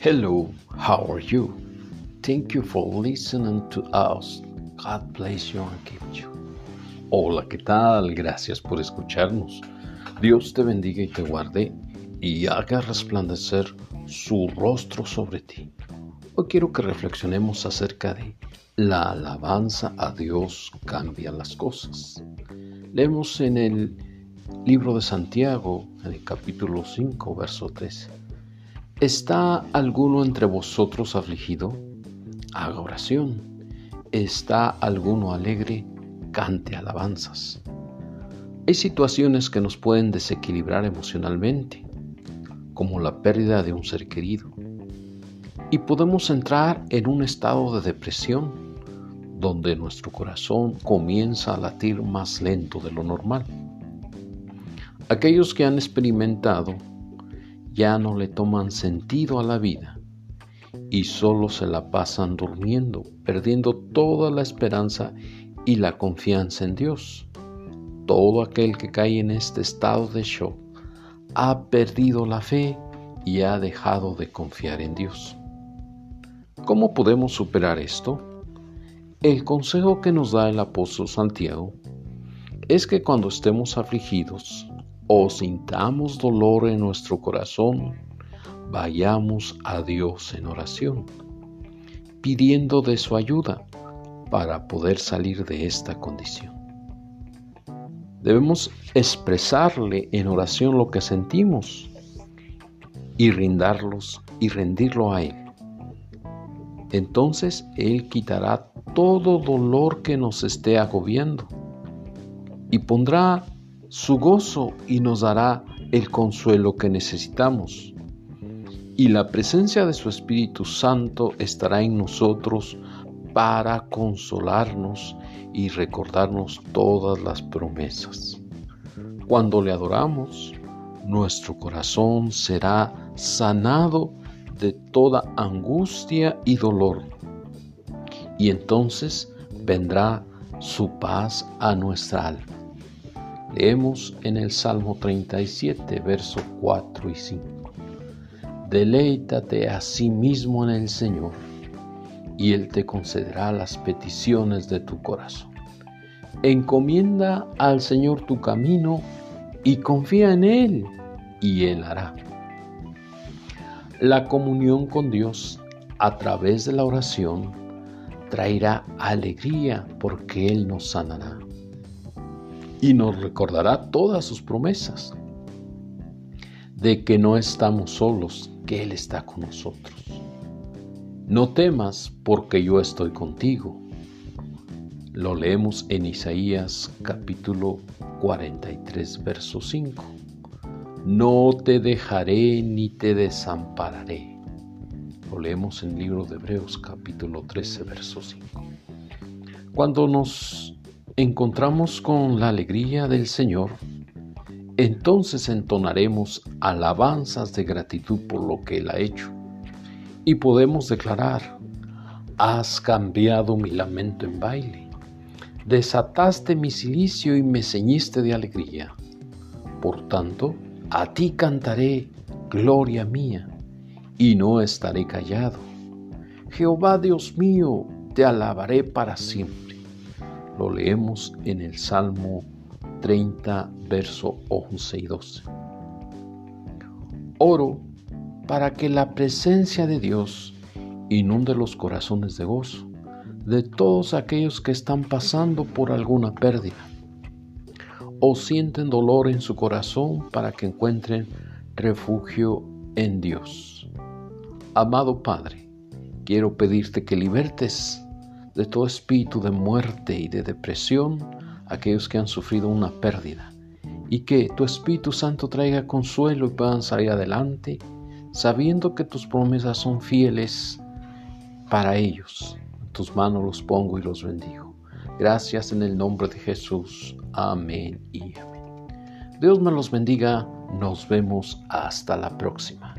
Hello, how are you? Thank you for listening to us. God bless you and keep you. Hola, ¿qué tal? Gracias por escucharnos. Dios te bendiga y te guarde y haga resplandecer su rostro sobre ti. Hoy quiero que reflexionemos acerca de la alabanza a Dios cambia las cosas. Leemos en el libro de Santiago, en el capítulo 5, verso 13. ¿Está alguno entre vosotros afligido? Haga oración. ¿Está alguno alegre? Cante alabanzas. Hay situaciones que nos pueden desequilibrar emocionalmente, como la pérdida de un ser querido, y podemos entrar en un estado de depresión, donde nuestro corazón comienza a latir más lento de lo normal. Aquellos que han experimentado ya no le toman sentido a la vida y solo se la pasan durmiendo, perdiendo toda la esperanza y la confianza en Dios. Todo aquel que cae en este estado de shock ha perdido la fe y ha dejado de confiar en Dios. ¿Cómo podemos superar esto? El consejo que nos da el apóstol Santiago es que cuando estemos afligidos, o sintamos dolor en nuestro corazón, vayamos a Dios en oración, pidiendo de su ayuda para poder salir de esta condición. Debemos expresarle en oración lo que sentimos y rindarlos y rendirlo a Él. Entonces Él quitará todo dolor que nos esté agobiando y pondrá su gozo y nos dará el consuelo que necesitamos. Y la presencia de su Espíritu Santo estará en nosotros para consolarnos y recordarnos todas las promesas. Cuando le adoramos, nuestro corazón será sanado de toda angustia y dolor. Y entonces vendrá su paz a nuestra alma. Leemos en el Salmo 37, versos 4 y 5. Deleítate a sí mismo en el Señor, y Él te concederá las peticiones de tu corazón. Encomienda al Señor tu camino y confía en Él, y Él hará. La comunión con Dios a través de la oración traerá alegría porque Él nos sanará y nos recordará todas sus promesas de que no estamos solos, que Él está con nosotros. No temas porque yo estoy contigo. Lo leemos en Isaías capítulo 43, verso 5. No te dejaré ni te desampararé. Lo leemos en el libro de Hebreos capítulo 13, verso 5. Cuando nos encontramos con la alegría del Señor, entonces entonaremos alabanzas de gratitud por lo que Él ha hecho y podemos declarar, has cambiado mi lamento en baile, desataste mi silicio y me ceñiste de alegría. Por tanto, a ti cantaré, gloria mía, y no estaré callado. Jehová Dios mío, te alabaré para siempre. Lo leemos en el Salmo 30, verso 11 y 12. Oro para que la presencia de Dios inunde los corazones de gozo de todos aquellos que están pasando por alguna pérdida o sienten dolor en su corazón para que encuentren refugio en Dios. Amado Padre, quiero pedirte que libertes de todo espíritu de muerte y de depresión aquellos que han sufrido una pérdida y que tu Espíritu Santo traiga consuelo y puedan salir adelante sabiendo que tus promesas son fieles para ellos. Tus manos los pongo y los bendigo. Gracias en el nombre de Jesús. Amén y amén. Dios me los bendiga. Nos vemos hasta la próxima.